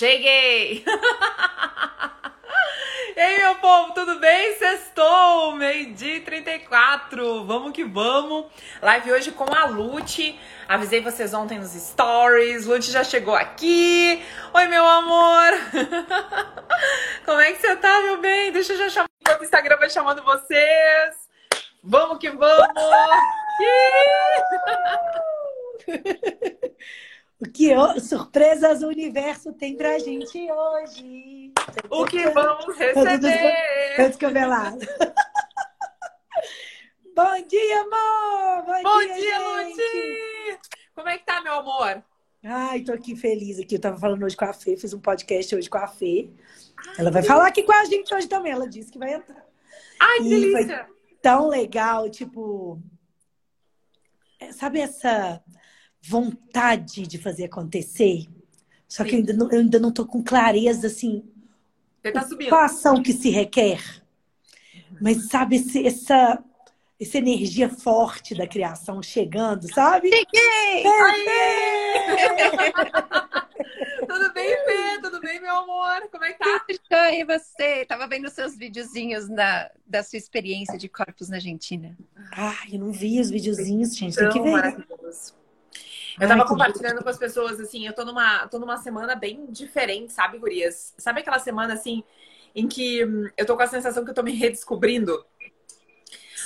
Cheguei! e aí, meu povo, tudo bem? Sextou, meio-dia e 34. Vamos que vamos. Live hoje com a Lute. Avisei vocês ontem nos stories. Lute já chegou aqui. Oi, meu amor. Como é que você tá, meu bem? Deixa eu já chamar o Instagram vai chamando vocês. Vamos que vamos! O que surpresas o universo tem pra gente hoje? O que vamos receber? Descabelado. Bom dia, amor! Bom, Bom dia, dia Luti! Como é que tá, meu amor? Ai, tô aqui feliz aqui. Eu tava falando hoje com a Fê, fiz um podcast hoje com a Fê. Ai, ela vai falar aqui com a gente hoje também. Ela disse que vai entrar. Ai, que delícia! tão legal, tipo. É, sabe essa vontade de fazer acontecer. Só que eu ainda, não, eu ainda não tô com clareza, assim, Você tá subindo. qual ação que se requer. Mas sabe, esse, essa, essa energia forte da criação chegando, sabe? Cheguei! Tudo bem, Fê? Tudo bem, meu amor? Como é que tá? E você? Tava vendo seus videozinhos na, da sua experiência de corpos na Argentina. Ah, eu não vi os videozinhos, gente. Tem que ver. Eu tava Ai, compartilhando com as pessoas, assim, eu tô numa, tô numa semana bem diferente, sabe, gurias? Sabe aquela semana, assim, em que hum, eu tô com a sensação que eu tô me redescobrindo?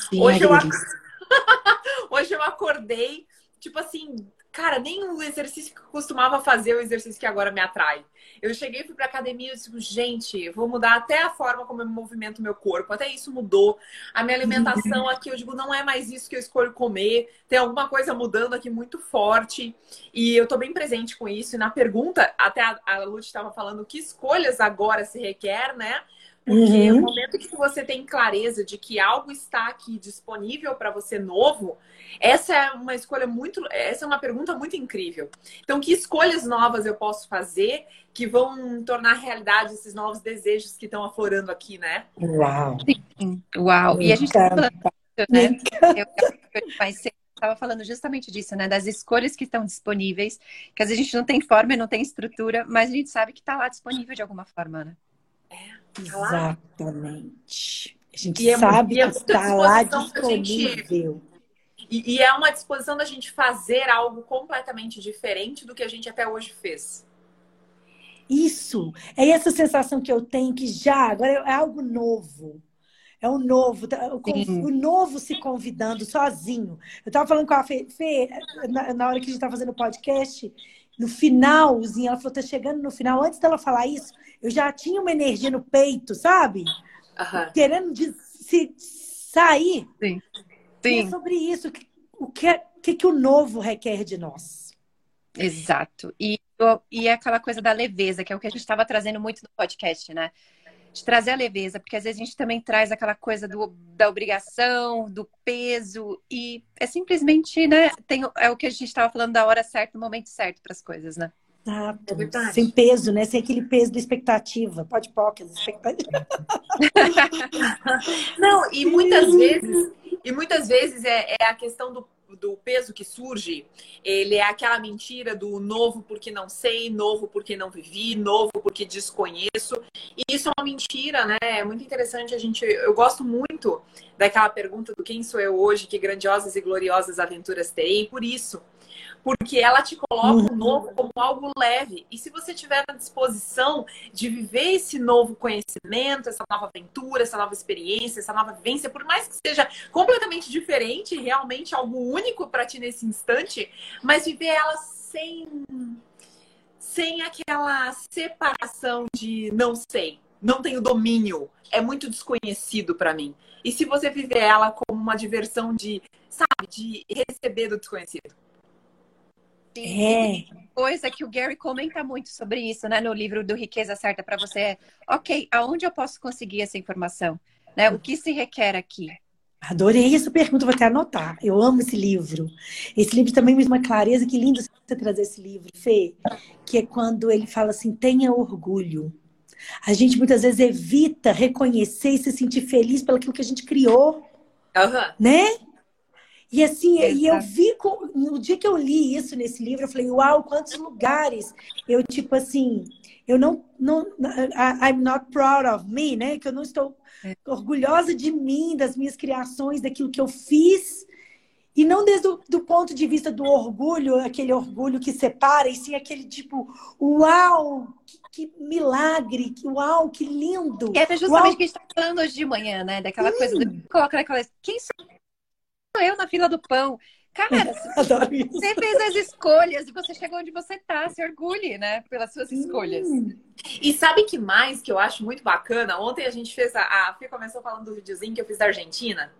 Sim, Hoje, eu... Hoje eu acordei, tipo assim, Cara, nem o exercício que eu costumava fazer é o exercício que agora me atrai. Eu cheguei, fui pra academia e disse, gente, vou mudar até a forma como eu movimento meu corpo. Até isso mudou. A minha alimentação aqui, eu digo, não é mais isso que eu escolho comer. Tem alguma coisa mudando aqui muito forte. E eu tô bem presente com isso. E na pergunta, até a, a Lute estava falando que escolhas agora se requer, né? Porque uhum. no momento que você tem clareza de que algo está aqui disponível para você novo, essa é uma escolha muito, essa é uma pergunta muito incrível. Então, que escolhas novas eu posso fazer que vão tornar realidade esses novos desejos que estão aflorando aqui, né? Uau! Sim. Uau! E a gente está falando né? Eu, estava falando justamente disso, né? Das escolhas que estão disponíveis, que às vezes a gente não tem forma e não tem estrutura, mas a gente sabe que está lá disponível de alguma forma, né? É. Exatamente. A gente e sabe é, que está lá disponível. E, e é uma disposição da gente fazer algo completamente diferente do que a gente até hoje fez. Isso. É essa sensação que eu tenho que já, agora é algo novo. É o novo, tá, o, o novo se convidando sozinho. Eu estava falando com a Fê, Fê na, na, hora que a gente estava fazendo o podcast, no finalzinho, ela falou: tá chegando no final. Antes dela falar isso, eu já tinha uma energia no peito, sabe? Uhum. Querendo de, se sair. Sim. Sim. E é sobre isso. O que, é, que, que o novo requer de nós? Exato. E, e é aquela coisa da leveza, que é o que a gente estava trazendo muito no podcast, né? De trazer a leveza, porque às vezes a gente também traz aquela coisa do, da obrigação, do peso, e é simplesmente, né? Tem, é o que a gente estava falando da hora certa, no momento certo para as coisas, né? Exato. É Sem peso, né? Sem aquele peso da expectativa. Pode pocket, expectativa. Não, e muitas vezes, e muitas vezes é, é a questão do, do peso que surge. Ele é aquela mentira do novo porque não sei, novo porque não vivi, novo porque desconheço. E isso é uma mentira, né? É muito interessante a gente. Eu gosto muito daquela pergunta do quem sou eu hoje, que grandiosas e gloriosas aventuras terei, por isso porque ela te coloca o novo como algo leve. E se você tiver na disposição de viver esse novo conhecimento, essa nova aventura, essa nova experiência, essa nova vivência, por mais que seja completamente diferente, realmente algo único para ti nesse instante, mas viver ela sem sem aquela separação de não sei, não tenho domínio, é muito desconhecido para mim. E se você viver ela como uma diversão de, sabe, de receber do desconhecido. É. Coisa que o Gary comenta muito sobre isso, né, no livro do Riqueza Certa para você é, ok, aonde eu posso conseguir essa informação? Né? O que se requer aqui? Adorei essa pergunta, vou até anotar. Eu amo esse livro. Esse livro também me dá uma clareza, que lindo você trazer esse livro, Fê, que é quando ele fala assim, tenha orgulho. A gente muitas vezes evita reconhecer e se sentir feliz pelo que a gente criou, uhum. né? E assim, Exato. e eu vi, no dia que eu li isso nesse livro, eu falei, uau, quantos lugares eu, tipo assim, eu não, não I'm not proud of me, né? Que eu não estou é. orgulhosa de mim, das minhas criações, daquilo que eu fiz. E não desde o do ponto de vista do orgulho, aquele orgulho que separa, e sim aquele tipo, uau, que, que milagre, que uau, que lindo. E é justamente o que a gente está falando hoje de manhã, né? Daquela hum. coisa, do, coloca naquela, quem sou eu na fila do pão? Cara, você fez as escolhas e você chegou onde você tá. Se orgulhe, né? Pelas suas escolhas. E sabe que mais que eu acho muito bacana? Ontem a gente fez a. A começou falando do videozinho que eu fiz da Argentina.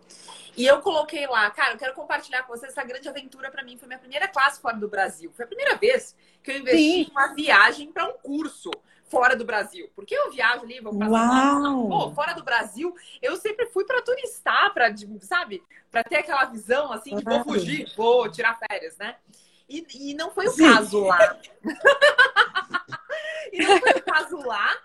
E eu coloquei lá, cara, eu quero compartilhar com vocês essa grande aventura para mim. Foi minha primeira classe fora do Brasil. Foi a primeira vez que eu investi Sim. em uma viagem para um curso fora do Brasil. Porque eu viajo ali, vou pra Uau. Pô, fora do Brasil, eu sempre fui para turistar, para, sabe, para ter aquela visão assim de vou fugir, vou tirar férias, né? E, e não foi o Sim. caso lá. e não foi o caso lá.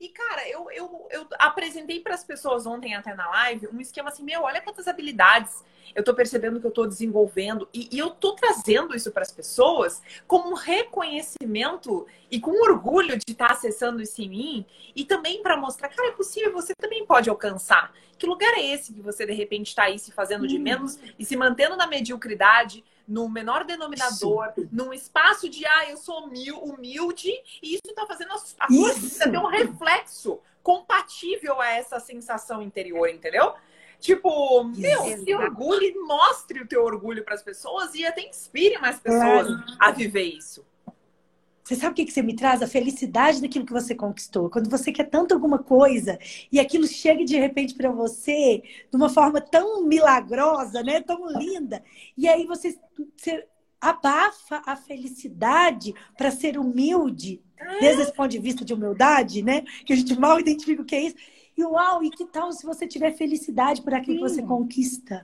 E, cara, eu, eu, eu apresentei para as pessoas ontem até na live um esquema assim, meu, olha quantas habilidades eu estou percebendo que eu estou desenvolvendo. E, e eu estou trazendo isso para as pessoas como um reconhecimento e com orgulho de estar tá acessando isso em mim. E também para mostrar, cara, é possível, você também pode alcançar. Que lugar é esse que você, de repente, está aí se fazendo de hum. menos e se mantendo na mediocridade? No menor denominador, Isso. num espaço de ah, eu sou humilde, e isso está fazendo a, a sua vida ter um reflexo compatível a essa sensação interior, entendeu? Tipo, meu, se orgulhe, mostre o teu orgulho para as pessoas e até inspire mais pessoas a viver isso. Você sabe o que, que você me traz? A felicidade daquilo que você conquistou. Quando você quer tanto alguma coisa e aquilo chega de repente para você de uma forma tão milagrosa, né? Tão linda. E aí você, você abafa a felicidade para ser humilde, desde esse ponto de vista de humildade, né? Que a gente mal identifica o que é isso. E uau, e que tal se você tiver felicidade por aquilo Sim. que você conquista?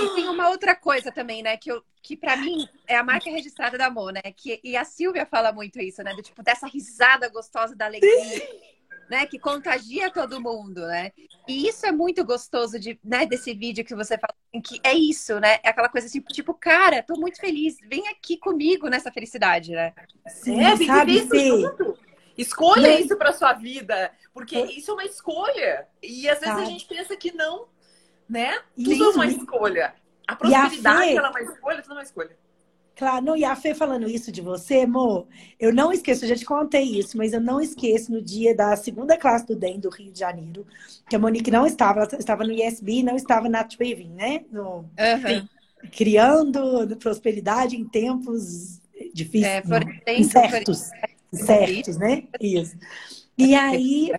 E tem uma outra coisa também, né? Que, eu, que para mim é a marca registrada da Mo, né? Que, e a Silvia fala muito isso, né? Do tipo, dessa risada gostosa da alegria. Né, que contagia todo mundo, né? E isso é muito gostoso de, né, desse vídeo que você fala, assim, que é isso, né? É aquela coisa assim, tipo, cara, tô muito feliz, vem aqui comigo nessa felicidade, né? Sim, é, sabe, junto. Escolha Mas... isso para sua vida, porque isso é uma escolha. E às vezes a gente pensa que não, né? Tudo isso. é uma escolha. A prosperidade Fê... ela é uma escolha, tudo é uma escolha. Claro, não, e a Fê falando isso de você, amor, eu não esqueço, eu já te contei isso, mas eu não esqueço no dia da segunda classe do DEM do Rio de Janeiro, que a Monique não estava, ela estava no ISB, não estava na Triving, né? No, uhum. Criando prosperidade em tempos difíceis, é, incertos certos, né? Isso. E aí,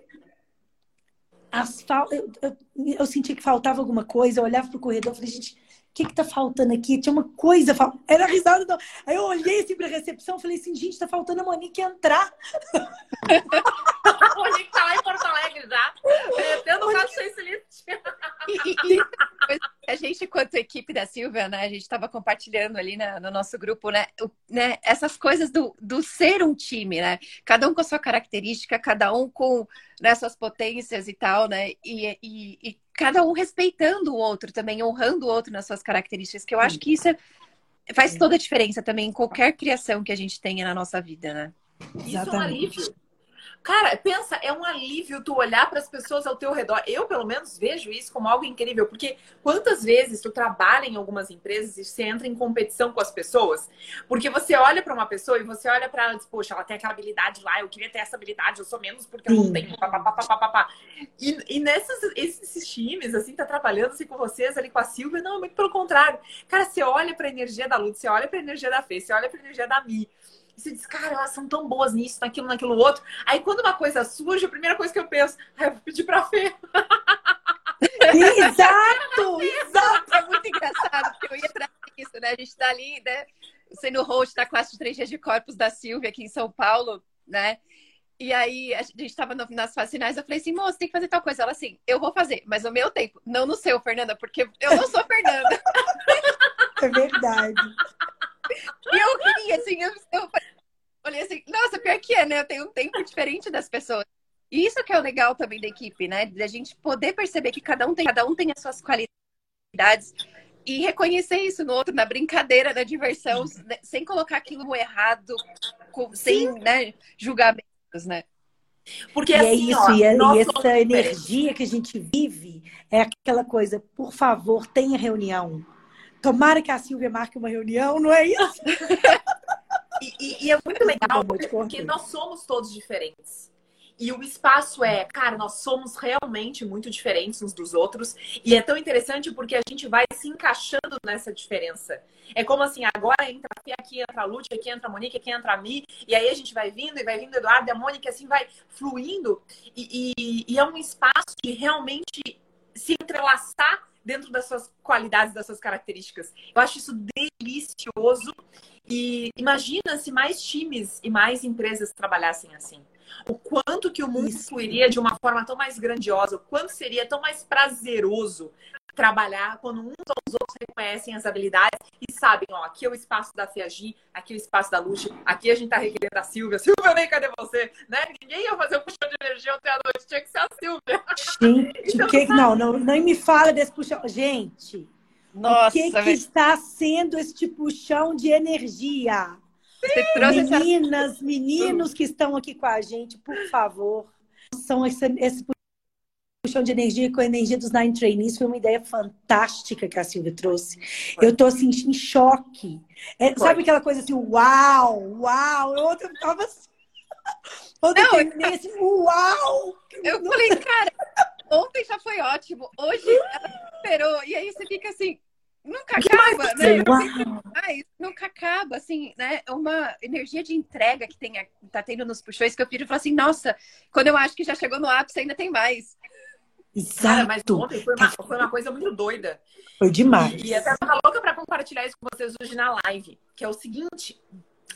as fal... eu, eu, eu, senti que faltava alguma coisa, eu olhava pro corredor e falei, gente, o que que tá faltando aqui? Tinha uma coisa, fal... era risada. Não. Aí eu olhei assim pra recepção e falei assim, gente, tá faltando a Monique entrar. a Monique tá lá em Porto Alegre já, metendo o cachê a gente, quanto equipe da Silvia, né, a gente estava compartilhando ali na, no nosso grupo, né, o, né, essas coisas do, do ser um time, né? Cada um com a sua característica, cada um com né, suas potências e tal, né? E, e, e, cada um respeitando o outro também, honrando o outro nas suas características, que eu acho que isso é, faz toda a diferença também em qualquer criação que a gente tenha na nossa vida, né? Isso é um alívio. Cara, pensa, é um alívio tu olhar para as pessoas ao teu redor. Eu, pelo menos, vejo isso como algo incrível, porque quantas vezes tu trabalha em algumas empresas e você entra em competição com as pessoas? Porque você olha para uma pessoa e você olha para ela e diz, poxa, ela tem aquela habilidade lá, eu queria ter essa habilidade, eu sou menos porque eu não tenho. Pá, pá, pá, e, e nesses esses times, assim, tá trabalhando assim, com vocês ali com a Silvia, não, muito pelo contrário. Cara, você olha para a energia da Lud, você olha para a energia da Fê, você olha para a energia da Mi. Você diz, cara, elas são tão boas nisso, naquilo, naquilo outro. Aí quando uma coisa surge, a primeira coisa que eu penso, ah, eu vou pedir pra Fê. Exato! Exato! É muito engraçado, porque eu ia trazer isso, né? A gente tá ali, né? Sendo host da classe de três dias de corpos da Silvia aqui em São Paulo, né? E aí a gente estava nas fases finais, eu falei assim, moça, tem que fazer tal coisa. Ela assim, eu vou fazer, mas no meu tempo, não no seu, Fernanda, porque eu não sou Fernanda. É verdade. E eu queria, assim, eu, eu falei assim, nossa, pior que é, né? Eu tenho um tempo diferente das pessoas. E isso que é o legal também da equipe, né? Da gente poder perceber que cada um tem, cada um tem as suas qualidades e reconhecer isso no outro, na brincadeira, na diversão, né? sem colocar aquilo errado, com, sem né, julgamentos, né? Porque e é assim, é isso, ó, e, é, e essa energia que a gente vive é aquela coisa, por favor, tenha reunião. Tomara que a Silvia marque uma reunião, não é isso? e, e, é muito legal, porque nós somos todos diferentes. E o espaço é, cara, nós somos realmente muito diferentes uns dos outros. E é tão interessante porque a gente vai se encaixando nessa diferença. É como assim, agora entra aqui, aqui entra a Lúcia, aqui entra a Monique, aqui entra a Mi, e aí a gente vai vindo, e vai vindo o Eduardo e a Mônica, assim vai fluindo. E, e, e é um espaço de realmente se entrelaçar dentro das suas qualidades, das suas características. Eu acho isso delicioso. E imagina se mais times e mais empresas trabalhassem assim o quanto que o mundo fluiria de uma forma tão mais grandiosa, o quanto seria tão mais prazeroso trabalhar quando uns aos outros reconhecem as habilidades e sabem, ó, aqui é o espaço da Fiagi, aqui é o espaço da Luz, aqui a gente tá requerendo a Silvia. Silvia, nem cadê você? Né? Ninguém ia fazer um puxão de energia ontem à noite, tinha que ser a Silvia. Gente, então, que... não, não, nem me fala desse puxão. Gente, Nossa, o que, que está sendo este puxão de energia? Meninas, essa... meninos que estão aqui com a gente, por favor, são esse, esse puxão de energia com a energia dos Nine Trainees foi uma ideia fantástica que a Silvia trouxe. Foi. Eu tô assim em choque. É, sabe aquela coisa assim, uau, uau. Eu ontem tava assim. Ontem não, eu assim, uau! Eu falei, cara, ontem já foi ótimo. Hoje ela esperou. E aí você fica assim, nunca acaba, né? Mas assim, né? É uma energia de entrega que tem, tá tendo nos puxões que eu piro e falo assim, nossa, quando eu acho que já chegou no ápice, ainda tem mais. Exato. Cara, mas ontem foi uma, foi uma coisa muito doida. Foi demais. E, e até tava louca para compartilhar isso com vocês hoje na live, que é o seguinte.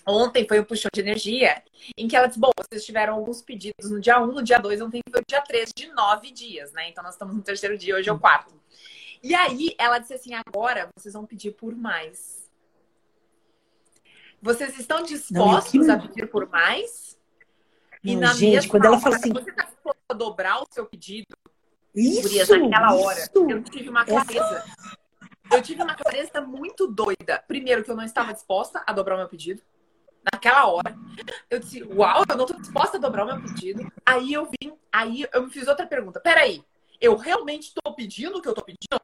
Ontem foi um puxão de energia em que ela disse: Bom, vocês tiveram alguns pedidos no dia 1, no dia 2, ontem foi o dia 3 de nove dias, né? Então nós estamos no terceiro dia, hoje é o quarto. E aí ela disse assim: agora vocês vão pedir por mais. Vocês estão dispostos Não, a pedir por mais? E Não, na gente, quando ela fala assim. Você está disposto a dobrar o seu pedido? Isso, naquela hora. Isso. Eu tive uma clareza. Essa... Eu tive uma clareza muito doida. Primeiro, que eu não estava disposta a dobrar o meu pedido. Naquela hora. Eu disse, uau, eu não estou disposta a dobrar o meu pedido. Aí eu vim, aí eu me fiz outra pergunta. Peraí, eu realmente estou pedindo o que eu estou pedindo?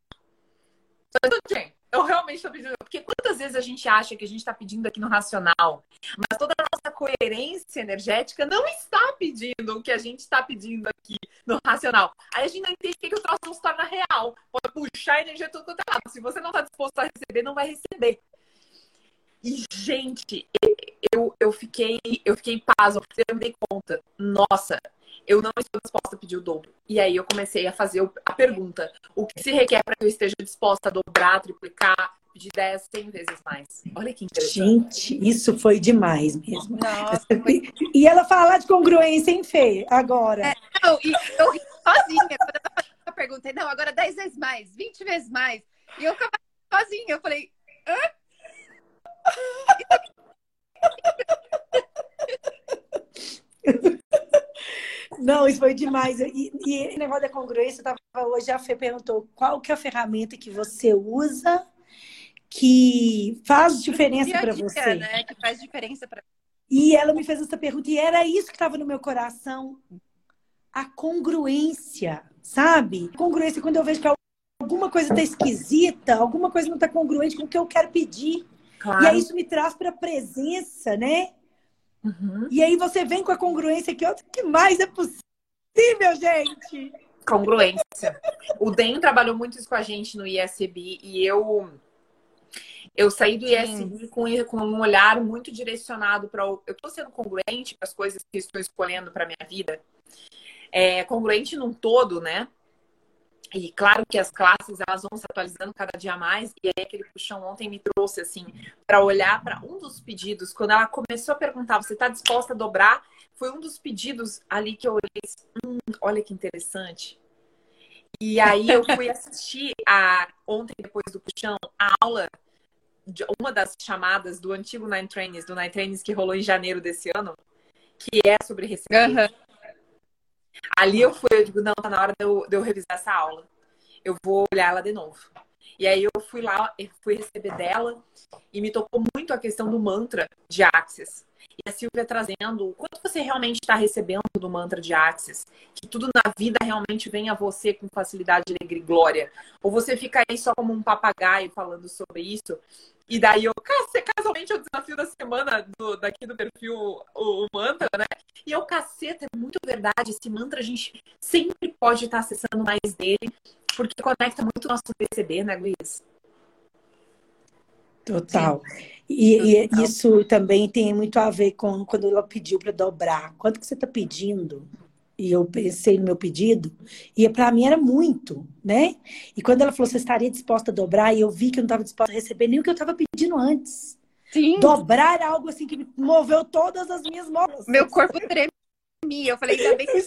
Eu realmente estou pedindo. Porque quantas vezes a gente acha que a gente está pedindo aqui no racional, mas toda a nossa coerência energética não está pedindo o que a gente está pedindo aqui no racional. Aí a gente não entende o que, que o troço não se torna real. Pode puxar a energia tudo quanto é lado. Se você não está disposto a receber, não vai receber. E, gente, eu, eu fiquei, eu fiquei paz, eu me dei conta. Nossa, eu não estou disposta a pedir o dobro. E aí eu comecei a fazer a pergunta: o que se requer para que eu esteja disposta a dobrar, triplicar, pedir 10, 100 vezes mais? Olha que interessante. Gente, isso foi demais mesmo. Nossa, foi... E ela fala de congruência, hein, Fê? Agora. É, não, e eu ri sozinha. Quando eu perguntei, não, agora 10 vezes mais, 20 vezes mais. E eu ficava sozinha. Eu falei, hã? Não, isso foi demais. E, e negócio da congruência, eu tava, hoje a Fê perguntou qual que é a ferramenta que você usa que faz diferença para você. Né? Que faz diferença para E ela me fez essa pergunta e era isso que estava no meu coração. A congruência, sabe? Congruência quando eu vejo que alguma coisa está esquisita, alguma coisa não está congruente com o que eu quero pedir. Claro. E aí isso me traz para a presença, né? Uhum. E aí você vem com a congruência que o que mais é possível, gente? Congruência. o Den trabalhou muito isso com a gente no ISB e eu eu saí do ISB com, com, um olhar muito direcionado para o. Eu estou sendo congruente com as coisas que estou escolhendo para minha vida. É, congruente num todo, né? E claro que as classes elas vão se atualizando cada dia mais. E aí aquele puxão ontem me trouxe assim para olhar para um dos pedidos. Quando ela começou a perguntar, você está disposta a dobrar? Foi um dos pedidos ali que eu olhei. Hum, olha que interessante. E aí eu fui assistir a ontem depois do puxão a aula de uma das chamadas do antigo Nine Trainings, do Nine Trainings que rolou em janeiro desse ano, que é sobre receber. Uhum. Ali eu fui, eu digo, não, tá na hora de eu, de eu revisar essa aula. Eu vou olhar ela de novo. E aí eu fui lá, fui receber dela e me tocou muito a questão do mantra de Axis. e a Silvia trazendo o quanto você realmente está recebendo do mantra de Axis, que tudo na vida realmente vem a você com facilidade, alegria e glória. Ou você fica aí só como um papagaio falando sobre isso. E daí eu, casualmente, é o desafio da semana do, daqui do perfil, o, o, mantra, né? E eu, caceta, é muito verdade. Esse mantra a gente sempre pode estar acessando mais dele, porque conecta muito o nosso perceber, né, Luiz? Total. E, e, isso também tem muito a ver com quando ela pediu para dobrar. Quanto que você está pedindo? E eu pensei no meu pedido, e para mim era muito, né? E quando ela falou, você estaria disposta a dobrar, e eu vi que eu não estava disposta a receber nem o que eu estava pedindo antes. Sim. Dobrar algo assim que me moveu todas as minhas mãos. Meu corpo tremia. Eu falei, ainda bem que eu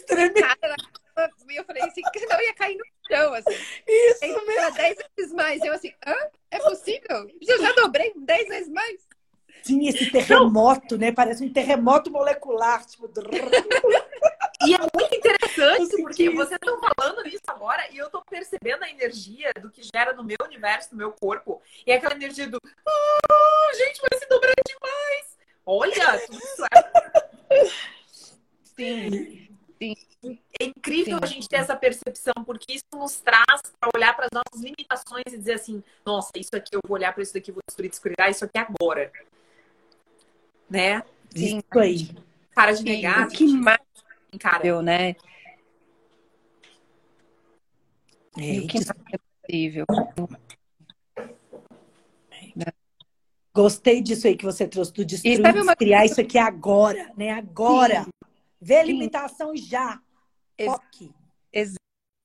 e eu falei assim, que não ia cair no chão, assim. Isso aí, mesmo. Dez vezes mais. Eu assim, hã? É possível? Eu já dobrei dez vezes mais. Sim, esse terremoto, né? Parece um terremoto molecular, tipo... E é muito interessante, porque vocês estão falando nisso agora e eu estou percebendo a energia do que gera no meu universo, no meu corpo. E é aquela energia do... Ah, gente, vai se dobrar demais! Olha, tudo isso é... Sim. Sim. É incrível Sim. a gente ter essa percepção, porque isso nos traz para olhar para as nossas limitações e dizer assim: nossa, isso aqui eu vou olhar para isso daqui, vou destruir, descuridar isso aqui agora. Né? Sim. Isso aí. Para de negar. O que mais cara. né? É, o que mais é possível. Gostei disso aí que você trouxe, do destruir, uma... criar isso aqui agora, né? Agora. Sim. Vê a limitação já. Foque.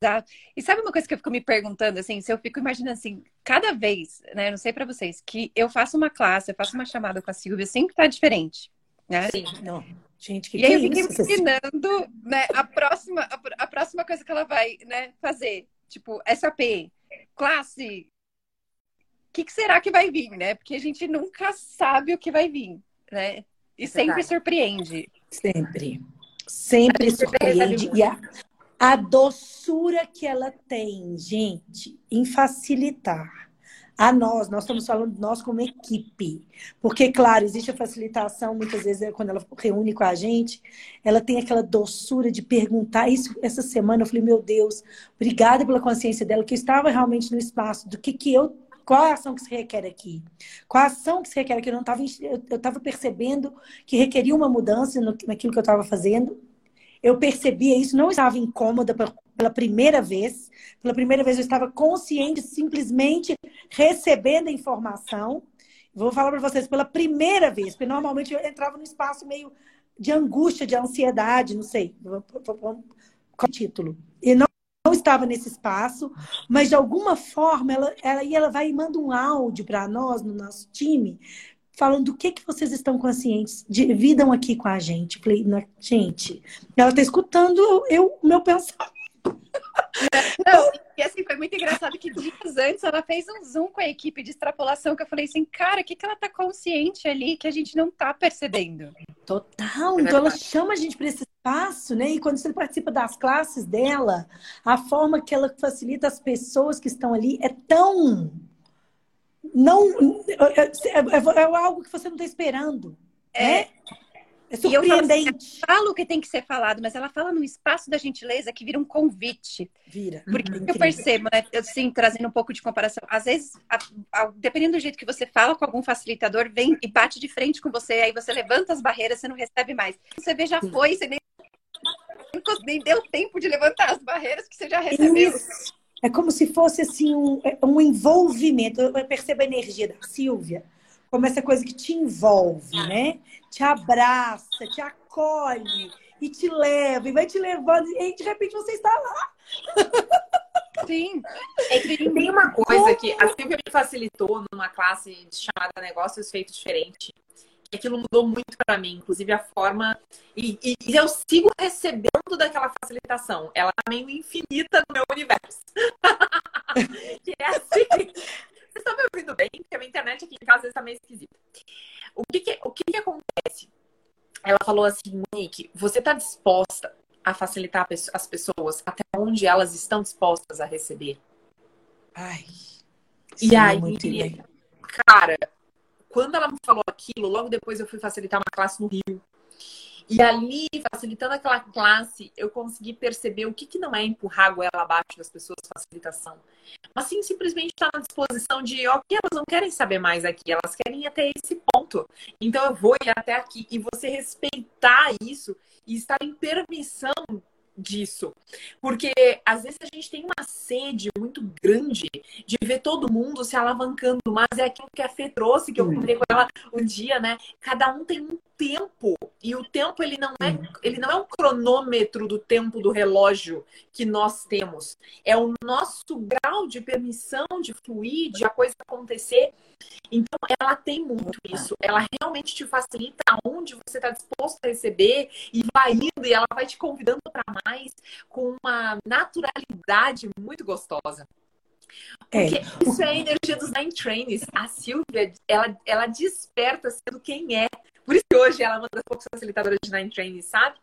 Exato. E sabe uma coisa que eu fico me perguntando, assim, se eu fico imaginando assim, cada vez, né, não sei para vocês, que eu faço uma classe, eu faço uma chamada com a Silvia, sempre tá diferente, né? Sim, não. Gente, que e que aí é eu fiquei isso? imaginando, né, a próxima, a, a, próxima coisa que ela vai, né, fazer, tipo, SAP, classe, o que, que será que vai vir, né? Porque a gente nunca sabe o que vai vir, né? E é sempre surpreende. Sempre. Sempre surpreende. E a, a doçura que ela tem, gente, em facilitar a nós, nós estamos falando nós como equipe. Porque, claro, existe a facilitação, muitas vezes, quando ela reúne com a gente, ela tem aquela doçura de perguntar. Isso, essa semana, eu falei, meu Deus, obrigada pela consciência dela, que eu estava realmente no espaço do que, que eu qual a ação que se requer aqui? Qual a ação que se requer aqui? Eu estava eu estava percebendo que requeria uma mudança no, naquilo que eu estava fazendo. Eu percebia isso, não estava incômoda pela primeira vez. Pela primeira vez eu estava consciente, simplesmente recebendo a informação. Vou falar para vocês pela primeira vez, porque normalmente eu entrava num espaço meio de angústia, de ansiedade, não sei, qual título. E não não estava nesse espaço, mas de alguma forma ela, ela, ela vai e manda um áudio para nós, no nosso time, falando do que, que vocês estão conscientes, dividam aqui com a gente. Falei, gente, ela está escutando eu, o meu pensamento. Não, e assim, foi muito engraçado que dias antes ela fez um zoom com a equipe de extrapolação, que eu falei assim, cara, o que, que ela tá consciente ali que a gente não tá percebendo? Total, então ela chama a gente para esse espaço, né? E quando você participa das classes dela, a forma que ela facilita as pessoas que estão ali é tão. Não. É, é, é, é algo que você não está esperando. É. Né? É surpreendente. eu assim, falo o que tem que ser falado, mas ela fala num espaço da gentileza que vira um convite. Vira. Porque uhum, eu percebo, né? Assim, trazendo um pouco de comparação. Às vezes, a, a, dependendo do jeito que você fala com algum facilitador, vem e bate de frente com você, aí você levanta as barreiras, você não recebe mais. Você vê, já foi, você nem, nem deu tempo de levantar as barreiras que você já recebeu. Isso. É como se fosse assim um, um envolvimento. Eu percebo a energia da Silvia como essa coisa que te envolve, né? Te abraça, te acolhe e te leva, e vai te levando, e de repente você está lá. Sim. É que tem uma coisa Como? que a Silvia me facilitou numa classe chamada Negócios Feitos Diferente. Que aquilo mudou muito para mim, inclusive a forma. E, e, eu sigo recebendo daquela facilitação. Ela tá meio infinita no meu universo. que é assim. Vocês estão me ouvindo bem? Porque a minha internet aqui em casa está meio esquisita. O que, que o que, que acontece? Ela falou assim, Monique, você está disposta a facilitar as pessoas até onde elas estão dispostas a receber? Ai. E aí, cara, quando ela me falou aquilo, logo depois eu fui facilitar uma classe no Rio. E ali, facilitando aquela classe, eu consegui perceber o que, que não é empurrar a goela abaixo das pessoas, facilitação. Mas sim, simplesmente estar na disposição de, ok, elas não querem saber mais aqui, elas querem ir até esse ponto. Então eu vou ir até aqui. E você respeitar isso e estar em permissão disso. Porque às vezes a gente tem uma sede muito grande de ver todo mundo se alavancando, mas é aquilo que a Fê trouxe, que eu comentei com ela um dia, né? Cada um tem um tempo e o tempo ele não é ele não é um cronômetro do tempo do relógio que nós temos é o nosso grau de permissão de fluir de a coisa acontecer então ela tem muito isso ela realmente te facilita onde você está disposto a receber e vai indo e ela vai te convidando para mais com uma naturalidade muito gostosa é. porque é. isso é a energia dos Nine Trains. A Silvia, ela, ela desperta sendo quem é. Por isso que hoje ela é uma das poucas facilitadoras de Nine Training, sabe?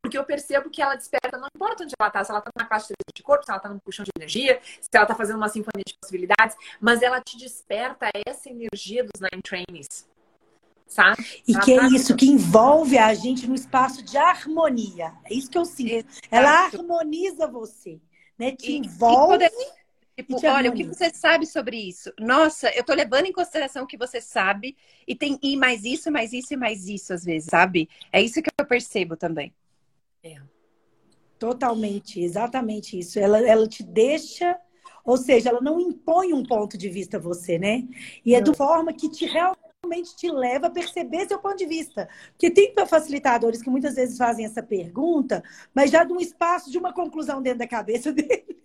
Porque eu percebo que ela desperta, não importa onde ela tá, se ela tá na classe de corpo, se ela tá num puxão de energia, se ela tá fazendo uma sinfonia de possibilidades, mas ela te desperta essa energia dos Nine Trainings. Sabe? E ela que é tá... isso, que envolve a gente no espaço de harmonia. É isso que eu sinto. Exato. Ela harmoniza você, né? Te e, envolve. E poder Tipo, olha, o que você sabe sobre isso? Nossa, eu tô levando em consideração o que você sabe e tem e mais isso, mais isso e mais isso às vezes, sabe? É isso que eu percebo também. É. Totalmente, exatamente isso. Ela, ela te deixa, ou seja, ela não impõe um ponto de vista a você, né? E é de forma que te realmente te leva a perceber seu ponto de vista. Porque tem facilitadores que muitas vezes fazem essa pergunta, mas já de um espaço de uma conclusão dentro da cabeça dele.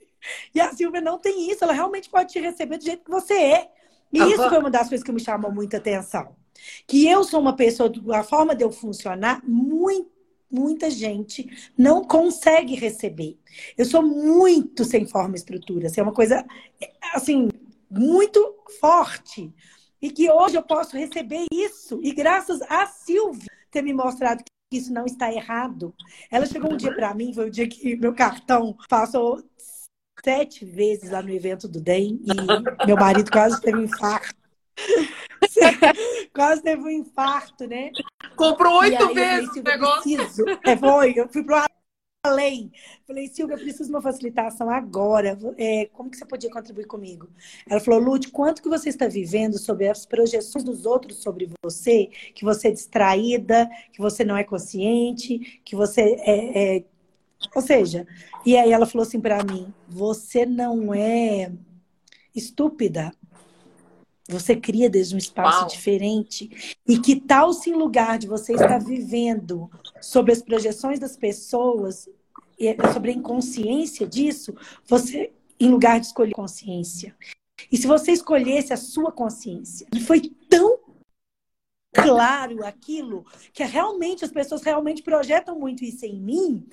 E a Silvia não tem isso, ela realmente pode te receber do jeito que você é. E isso foi uma das coisas que me chamou muita atenção. Que eu sou uma pessoa, a forma de eu funcionar, muito, muita gente não consegue receber. Eu sou muito sem forma e estrutura. Assim, é uma coisa, assim, muito forte. E que hoje eu posso receber isso. E graças a Silvia ter me mostrado que isso não está errado. Ela chegou um dia para mim, foi o dia que meu cartão passou sete vezes lá no evento do DEM e meu marido quase teve um infarto. quase teve um infarto, né? Comprou oito vezes o negócio. Preciso. É, foi, eu fui pro além. Falei, Silvia, eu preciso de uma facilitação agora. É, como que você podia contribuir comigo? Ela falou, Lute, quanto que você está vivendo sobre as projeções dos outros sobre você, que você é distraída, que você não é consciente, que você é, é ou seja, e aí ela falou assim para mim: você não é estúpida. Você cria desde um espaço Uau. diferente. E que tal se em lugar de você estar vivendo sobre as projeções das pessoas, sobre a inconsciência disso, você, em lugar de escolher consciência. E se você escolhesse a sua consciência, foi tão claro aquilo, que realmente as pessoas realmente projetam muito isso em mim.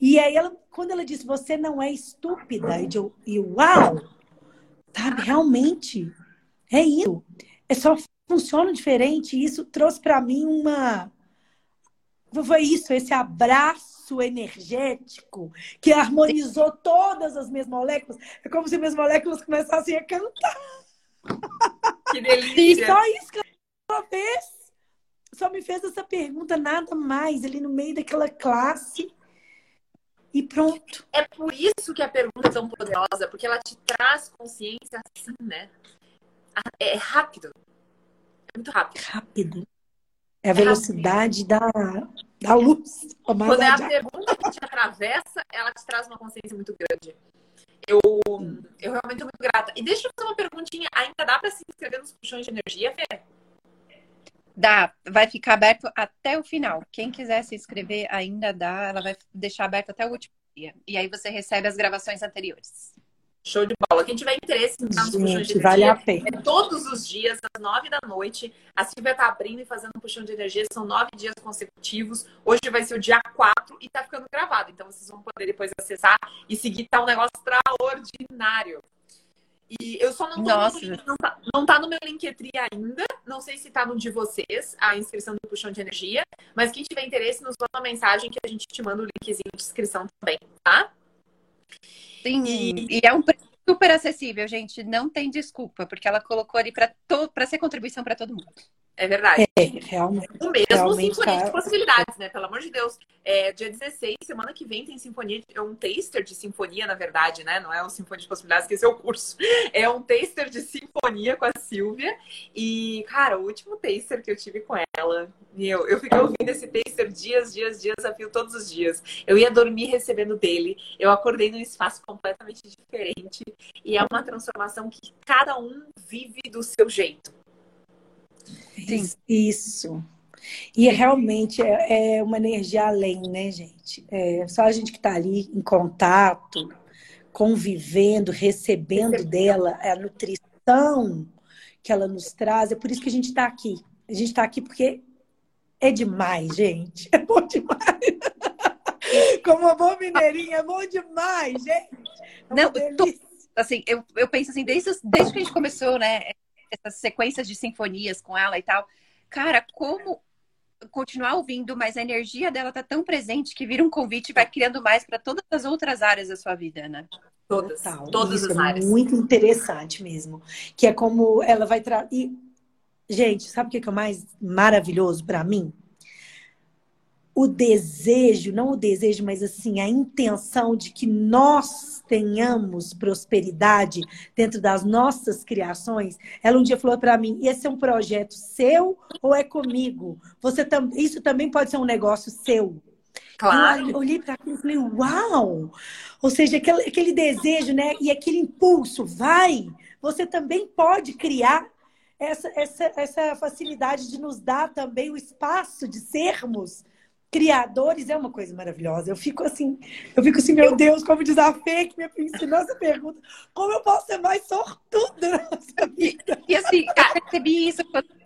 E aí ela, quando ela disse você não é estúpida, e eu, e uau, sabe, realmente é isso. É só funciona diferente. E isso trouxe para mim uma foi isso, esse abraço energético que harmonizou todas as minhas moléculas. É como se minhas moléculas começassem a cantar. Que delícia! E só isso que ela fez só me fez essa pergunta, nada mais, ali no meio daquela classe. E pronto. É por isso que a pergunta é tão poderosa, porque ela te traz consciência assim, né? É rápido. É muito rápido. Rápido. É a é velocidade da, da luz. Quando é a pergunta que te atravessa, ela te traz uma consciência muito grande. Eu, eu realmente estou muito grata. E deixa eu fazer uma perguntinha. Ainda dá para se inscrever nos puxões de energia, Fê? Dá, vai ficar aberto até o final. Quem quiser se inscrever ainda dá, ela vai deixar aberto até o último dia. E aí você recebe as gravações anteriores. Show de bola. Quem tiver interesse nos puxões de vale energia, a pena. é todos os dias, às nove da noite. A Silvia tá abrindo e fazendo um puxão de energia. São nove dias consecutivos. Hoje vai ser o dia quatro e tá ficando gravado. Então vocês vão poder depois acessar e seguir. Tá um negócio extraordinário. E eu só não tô Nossa. No, não, tá, não tá no meu Linktree ainda. Não sei se tá no de vocês, a inscrição do Puxão de Energia. Mas quem tiver interesse, nos manda uma mensagem que a gente te manda o linkzinho de inscrição também, tá? Sim, e, e é um preço super acessível, gente. Não tem desculpa, porque ela colocou ali para to... ser contribuição para todo mundo. É verdade. É, realmente. O mesmo realmente Sinfonia tá- de Possibilidades, né? Pelo amor de Deus. É, dia 16, semana que vem, tem sinfonia, é um taster de sinfonia, na verdade, né? Não é um Sinfonia de Possibilidades, que esse é o curso. É um taster de sinfonia com a Silvia. E, cara, o último taster que eu tive com ela, meu, eu fiquei ouvindo esse taster dias, dias, dias, a fio, todos os dias. Eu ia dormir recebendo dele. Eu acordei num espaço completamente diferente. E é uma transformação que cada um vive do seu jeito. Isso. Isso. E é realmente é, é uma energia além, né, gente? É só a gente que está ali em contato, convivendo, recebendo dela a nutrição que ela nos traz. É por isso que a gente está aqui. A gente está aqui porque é demais, gente. É bom demais. Como uma boa mineirinha, é bom demais, gente. É Não, delícia. assim, eu, eu penso assim, desde, desde que a gente começou, né, essas sequências de sinfonias com ela e tal, cara, como continuar ouvindo, mas a energia dela tá tão presente que vira um convite e vai criando mais para todas as outras áreas da sua vida, né? Todas. Total. Todas Isso as é áreas. muito interessante mesmo. Que é como ela vai trazer. Gente, sabe o que que é o mais maravilhoso para mim? O desejo, não o desejo, mas assim, a intenção de que nós tenhamos prosperidade dentro das nossas criações. Ela um dia falou para mim: esse é um projeto seu ou é comigo? Você tam... Isso também pode ser um negócio seu. Claro. Eu olhei para aquilo e falei, uau! Ou seja, aquele, aquele desejo, né? E aquele impulso, vai! Você também pode criar essa, essa, essa facilidade de nos dar também o espaço de sermos criadores é uma coisa maravilhosa. Eu fico assim, eu fico assim, meu Deus, como diz a Fê que me ensinou essa pergunta, como eu posso ser mais sortuda nessa vida? E assim, eu percebi isso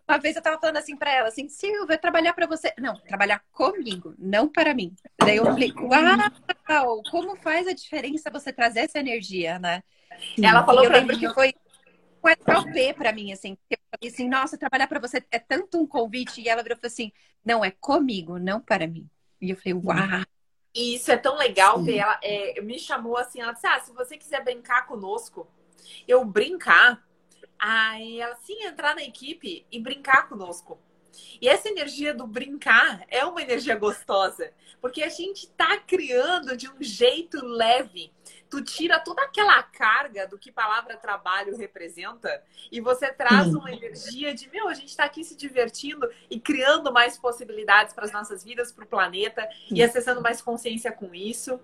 uma vez eu tava falando assim pra ela, assim, Silvia, trabalhar pra você. Não, trabalhar comigo, não para mim. Daí eu falei, uau, como faz a diferença você trazer essa energia, né? Ela falou E lembro mim, que foi um SLP pra mim, assim. Eu falei assim, nossa, trabalhar pra você é tanto um convite. E ela virou e falou assim, não, é comigo, não para mim. E eu falei, uau. E isso é tão legal ver ela. é, me chamou assim, ela disse: Ah, se você quiser brincar conosco, eu brincar. Aí ela sim entrar na equipe e brincar conosco. E essa energia do brincar é uma energia gostosa, porque a gente tá criando de um jeito leve. Tu tira toda aquela carga do que palavra trabalho representa e você traz uma energia de, meu, a gente tá aqui se divertindo e criando mais possibilidades para as nossas vidas, para o planeta e acessando mais consciência com isso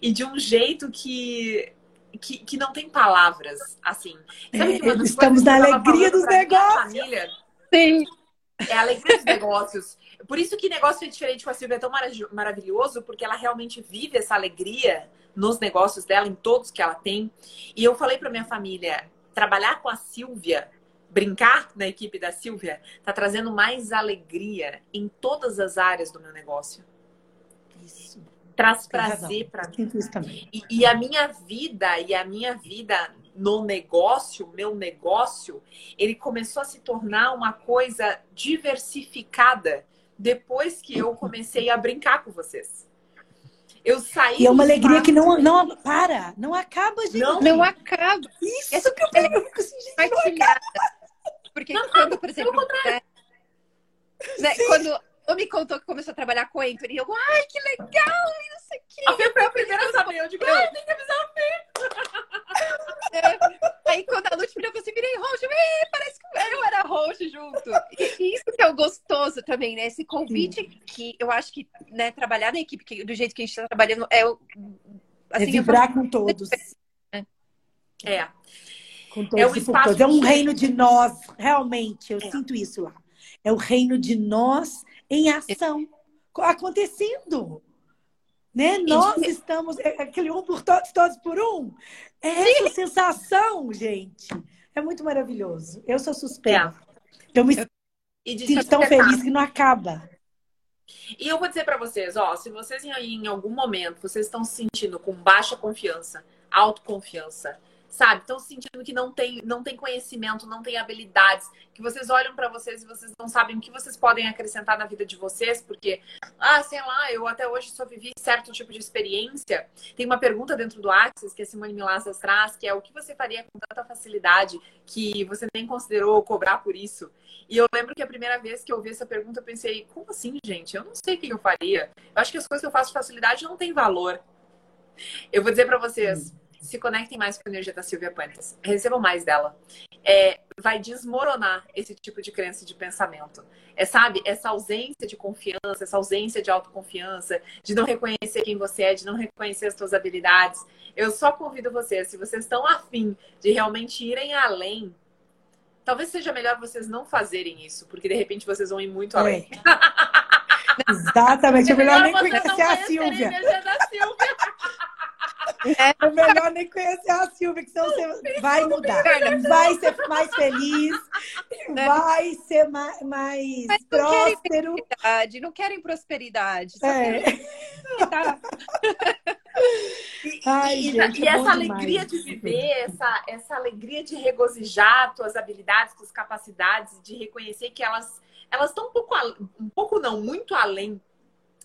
e de um jeito que que, que não tem palavras, assim. Sabe que uma É, estamos na alegria dos negócios. família Sim. É a alegria dos negócios. Por isso que negócio é diferente com a Silvia é tão mara- maravilhoso, porque ela realmente vive essa alegria nos negócios dela, em todos que ela tem. E eu falei para minha família, trabalhar com a Silvia, brincar na equipe da Silvia, tá trazendo mais alegria em todas as áreas do meu negócio. Isso. Traz prazer para mim. Isso também. E, e a minha vida, e a minha vida no negócio, meu negócio, ele começou a se tornar uma coisa diversificada depois que eu comecei a brincar com vocês. Eu saí. E é uma alegria que não, não para, não acaba, gente. Não, Não acaba. Isso que eu fico, eu fico assim, gente, não Compartilhada. Porque Não, quando, por exemplo, né, quando me contou que começou a trabalhar com Anthony, eu, ai, que legal, e não sei o. A Fê foi a primeira a saber. Eu digo, ai, tem que avisar. Aí quando a Lute virou, eu falei assim, virei roxo, "Ê, parece que eu era roxo junto. E isso que é o gostoso também, né? Esse convite que eu acho que, né, trabalhar na equipe, que- do jeito que a gente está trabalhando, é o. é Assim, eu vibrar com todos. É. Com todos É um e espaço todos. É um reino de nós, realmente. Eu É. sinto isso lá. É o reino de nós em ação, co- acontecendo. Né? Nós estamos. é Aquele um por todos, todos por um. É essa sensação, gente. É muito maravilhoso. Eu sou suspeita. Eu me sinto tão feliz que não acaba. E eu vou dizer pra vocês, ó, se vocês em, em algum momento vocês estão se sentindo com baixa confiança, autoconfiança, sabe? Estão sentindo que não tem, não tem conhecimento, não tem habilidades, que vocês olham para vocês e vocês não sabem o que vocês podem acrescentar na vida de vocês, porque, ah, sei lá, eu até hoje só vivi certo tipo de experiência. Tem uma pergunta dentro do Axis que a Simone Milassas traz, que é o que você faria com tanta facilidade que você nem considerou cobrar por isso? E eu lembro que a primeira vez que eu ouvi essa pergunta, eu pensei, como assim, gente? Eu não sei o que eu faria. Eu acho que as coisas que eu faço com facilidade não têm valor. Eu vou dizer para vocês, se conectem mais com a energia da Silvia Puentes. Recebam mais dela. É, vai desmoronar esse tipo de crença de pensamento. É, sabe, essa ausência de confiança, essa ausência de autoconfiança, de não reconhecer quem você é, de não reconhecer as suas habilidades. Eu só convido vocês, se vocês estão afim de realmente irem além, talvez seja melhor vocês não fazerem isso, porque de repente vocês vão ir muito é. além. Exatamente, é melhor, nem conhecer a Silvia. É melhor nem conhecer a Silvia, que senão você vai mudar. Vai ser mais feliz, né? vai ser mais, mais Mas não próspero. Querem prosperidade, não querem prosperidade. É. Ai, e, gente, e é essa alegria de viver, essa, essa alegria de regozijar tuas habilidades, tuas capacidades, de reconhecer que elas elas estão um pouco, um pouco não, muito além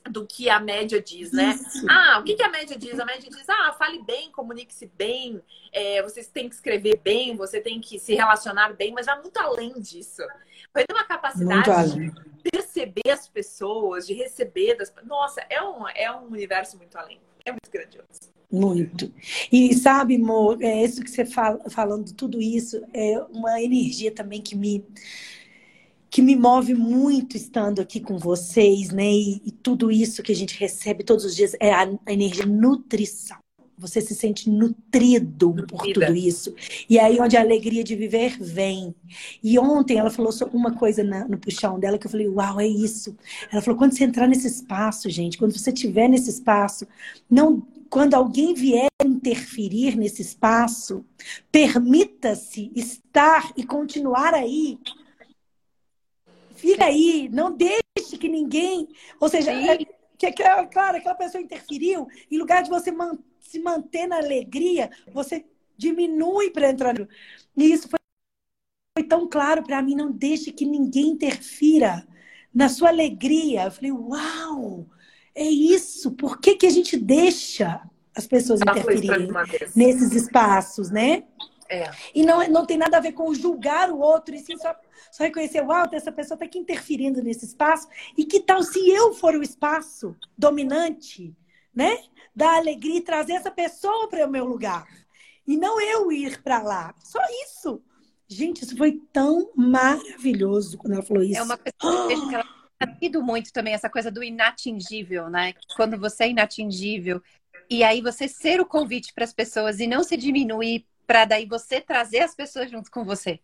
do que a média diz, né? Isso. Ah, o que, que a média diz? A média diz, ah, fale bem, comunique-se bem, é, você tem que escrever bem, você tem que se relacionar bem, mas vai muito além disso. Vai ter uma capacidade de perceber as pessoas, de receber das Nossa, é um, é um universo muito além. É muito grandioso. Muito. E sabe, amor, é isso que você fala, falando, tudo isso, é uma energia também que me que me move muito estando aqui com vocês, né? E, e, tudo isso que a gente recebe todos os dias é a, a energia nutrição. Você se sente nutrido Nutrida. por tudo isso. E aí onde a alegria de viver vem. E ontem ela falou uma coisa na, no puxão dela que eu falei, uau, é isso. Ela falou, quando você entrar nesse espaço, gente, quando você estiver nesse espaço, não quando alguém vier interferir nesse espaço, permita-se estar e continuar aí fica aí, não deixe que ninguém. Ou seja, é, que, que, claro, aquela pessoa interferiu, em lugar de você man, se manter na alegria, você diminui para entrar no. E isso foi, foi tão claro para mim, não deixe que ninguém interfira na sua alegria. Eu falei, uau! É isso. Por que, que a gente deixa as pessoas interferirem nesses espaços, né? É. E não, não tem nada a ver com julgar o outro, e sim só, só reconhecer, uau, essa pessoa está aqui interferindo nesse espaço. E que tal se eu for o espaço dominante, né? Da alegria e trazer essa pessoa para o meu lugar. E não eu ir para lá. Só isso. Gente, isso foi tão maravilhoso quando ela falou isso. É uma coisa que eu vejo que ela tem muito também, essa coisa do inatingível, né? Quando você é inatingível, e aí você ser o convite para as pessoas e não se diminuir para daí você trazer as pessoas junto com você.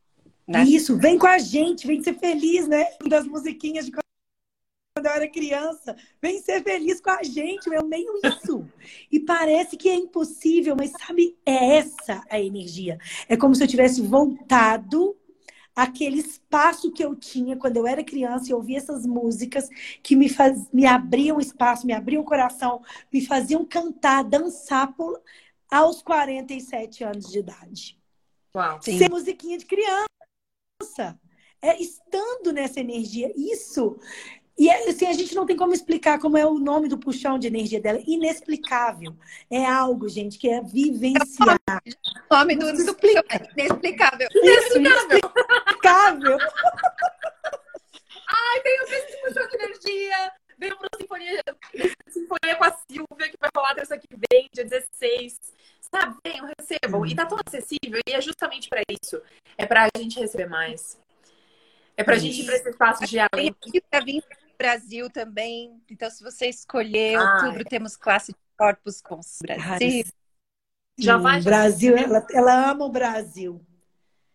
Né? Isso, vem com a gente, vem ser feliz, né? Das musiquinhas de quando eu era criança. Vem ser feliz com a gente, eu meio isso. E parece que é impossível, mas sabe, é essa a energia. É como se eu tivesse voltado aquele espaço que eu tinha quando eu era criança e ouvia essas músicas que me, faz, me abriam espaço, me abriam o coração, me faziam cantar, dançar por, aos 47 anos de idade. Uau. Ser musiquinha de criança. É estando nessa energia. Isso. E assim, a gente não tem como explicar como é o nome do puxão de energia dela. Inexplicável. É algo, gente, que é vivenciar. O nome do, do puxão é inexplicável. Inexplicável. Ai, tem um puxão de energia. Veio para Sinfonia, Sinfonia com a Silvia, que vai rolar terça que vem, dia 16. Sabe, venham, recebam. E tá tão acessível, e é justamente para isso. É para a gente receber mais. É para a gente ir para esse espaço de além. Para vir para o Brasil também. Então, se você escolher, Ai. outubro temos classe de corpos com o Brasil. Já vai. Brasil, ela, ela ama o Brasil.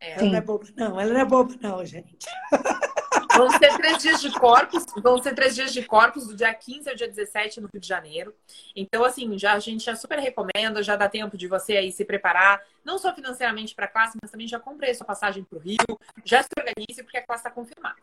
É. Ela não é boba, não. Ela não é boba, não, gente. Vão ser três dias de corpos, vão ser três dias de corpos do dia 15 ao dia 17 no Rio de Janeiro. Então, assim, já, a gente já super recomenda, já dá tempo de você aí se preparar, não só financeiramente para a classe, mas também já comprei sua passagem para o Rio, já se organize, porque a classe está confirmada.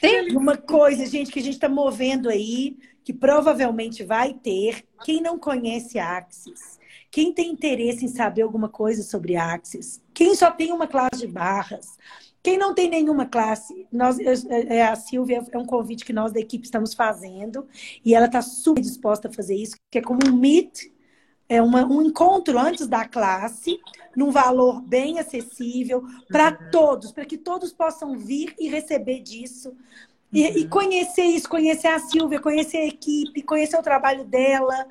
Tem uma coisa, gente, que a gente está movendo aí, que provavelmente vai ter. Quem não conhece a Axis, Quem tem interesse em saber alguma coisa sobre Axis? Quem só tem uma classe de barras? Quem não tem nenhuma classe, nós, é, a Silvia é um convite que nós da equipe estamos fazendo e ela está super disposta a fazer isso, que é como um meet, é uma, um encontro antes da classe, num valor bem acessível para uhum. todos, para que todos possam vir e receber disso. E, uhum. e, conhecer isso, conhecer a Silvia, conhecer a equipe, conhecer o trabalho dela,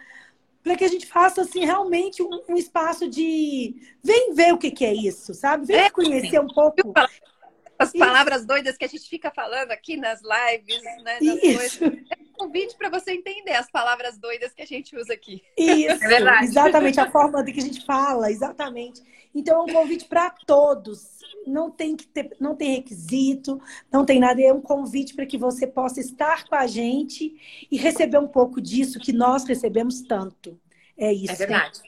para que a gente faça assim realmente um, um, espaço de vem ver o que, que é isso, sabe? Vem é, conhecer sim. um pouco as palavras doidas que a gente fica falando aqui nas lives, né? Nas é um convite para você entender as palavras doidas que a gente usa aqui. Isso, é exatamente, a forma de que a gente fala, exatamente. Então é um convite para todos. Não tem que ter, não tem requisito, não tem nada, é um convite para que você possa estar com a gente e receber um pouco disso que nós recebemos tanto. É isso. É verdade.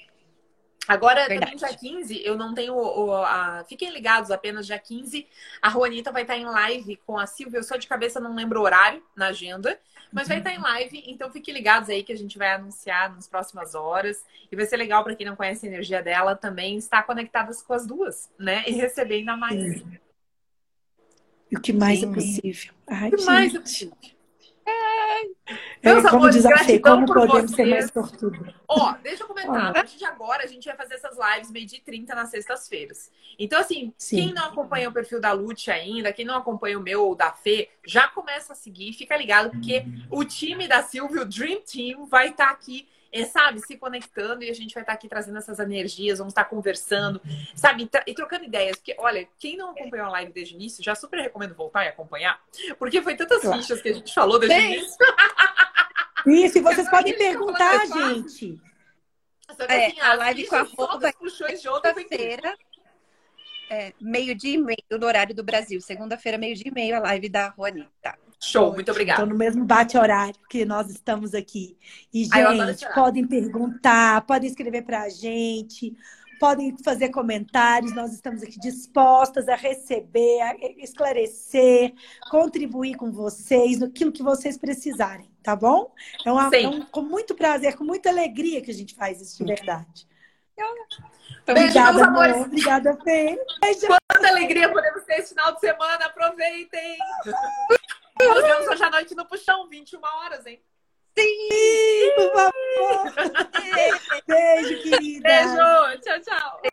Agora, Verdade. também dia 15, eu não tenho. O, a... Fiquem ligados apenas dia 15. A Juanita vai estar em live com a Silvia. Eu só de cabeça não lembro o horário na agenda, mas vai estar em live. Então fiquem ligados aí que a gente vai anunciar nas próximas horas. E vai ser legal para quem não conhece a energia dela também estar conectadas com as duas, né? E receber ainda mais. E o que mais Sim. é possível? Ai, o que gente. mais é possível? É. Meus como amores, desafio, como podemos vocês. ser mais sortudos? Ó, deixa eu comentar. A partir de agora, a gente vai fazer essas lives meio de 30 nas sextas-feiras. Então, assim, Sim. quem não acompanha o perfil da Lute ainda, quem não acompanha o meu ou da Fê, já começa a seguir, fica ligado, porque o time da Silvia, o Dream Team, vai estar tá aqui é, sabe, se conectando e a gente vai estar aqui trazendo essas energias, vamos estar conversando, sabe, e trocando ideias. Porque, olha, quem não acompanhou a live desde o início, já super recomendo voltar e acompanhar, porque foi tantas claro. fichas que a gente falou desde o início. Isso, e vocês podem perguntar, gente. É, assim, a live com a roupa puxões de outra feira é, meio-dia e meio no horário do Brasil. Segunda-feira, meio-dia e meio, a live da Juanita. Show, muito obrigada. Então, no mesmo bate-horário que nós estamos aqui. E, gente, podem perguntar, podem escrever para a gente, podem fazer comentários. Nós estamos aqui dispostas a receber, a esclarecer, contribuir com vocês naquilo que vocês precisarem, tá bom? É, uma, é um, com muito prazer, com muita alegria que a gente faz isso de verdade. Obrigada, meus amores. Amor. Obrigada, Fê. Beijo. Quanta alegria ter esse final de semana. Aproveitem. Nos vemos hoje à noite no Puxão, 21 horas, hein? Sim, por favor. Beijo, querida. Beijo. Tchau, tchau.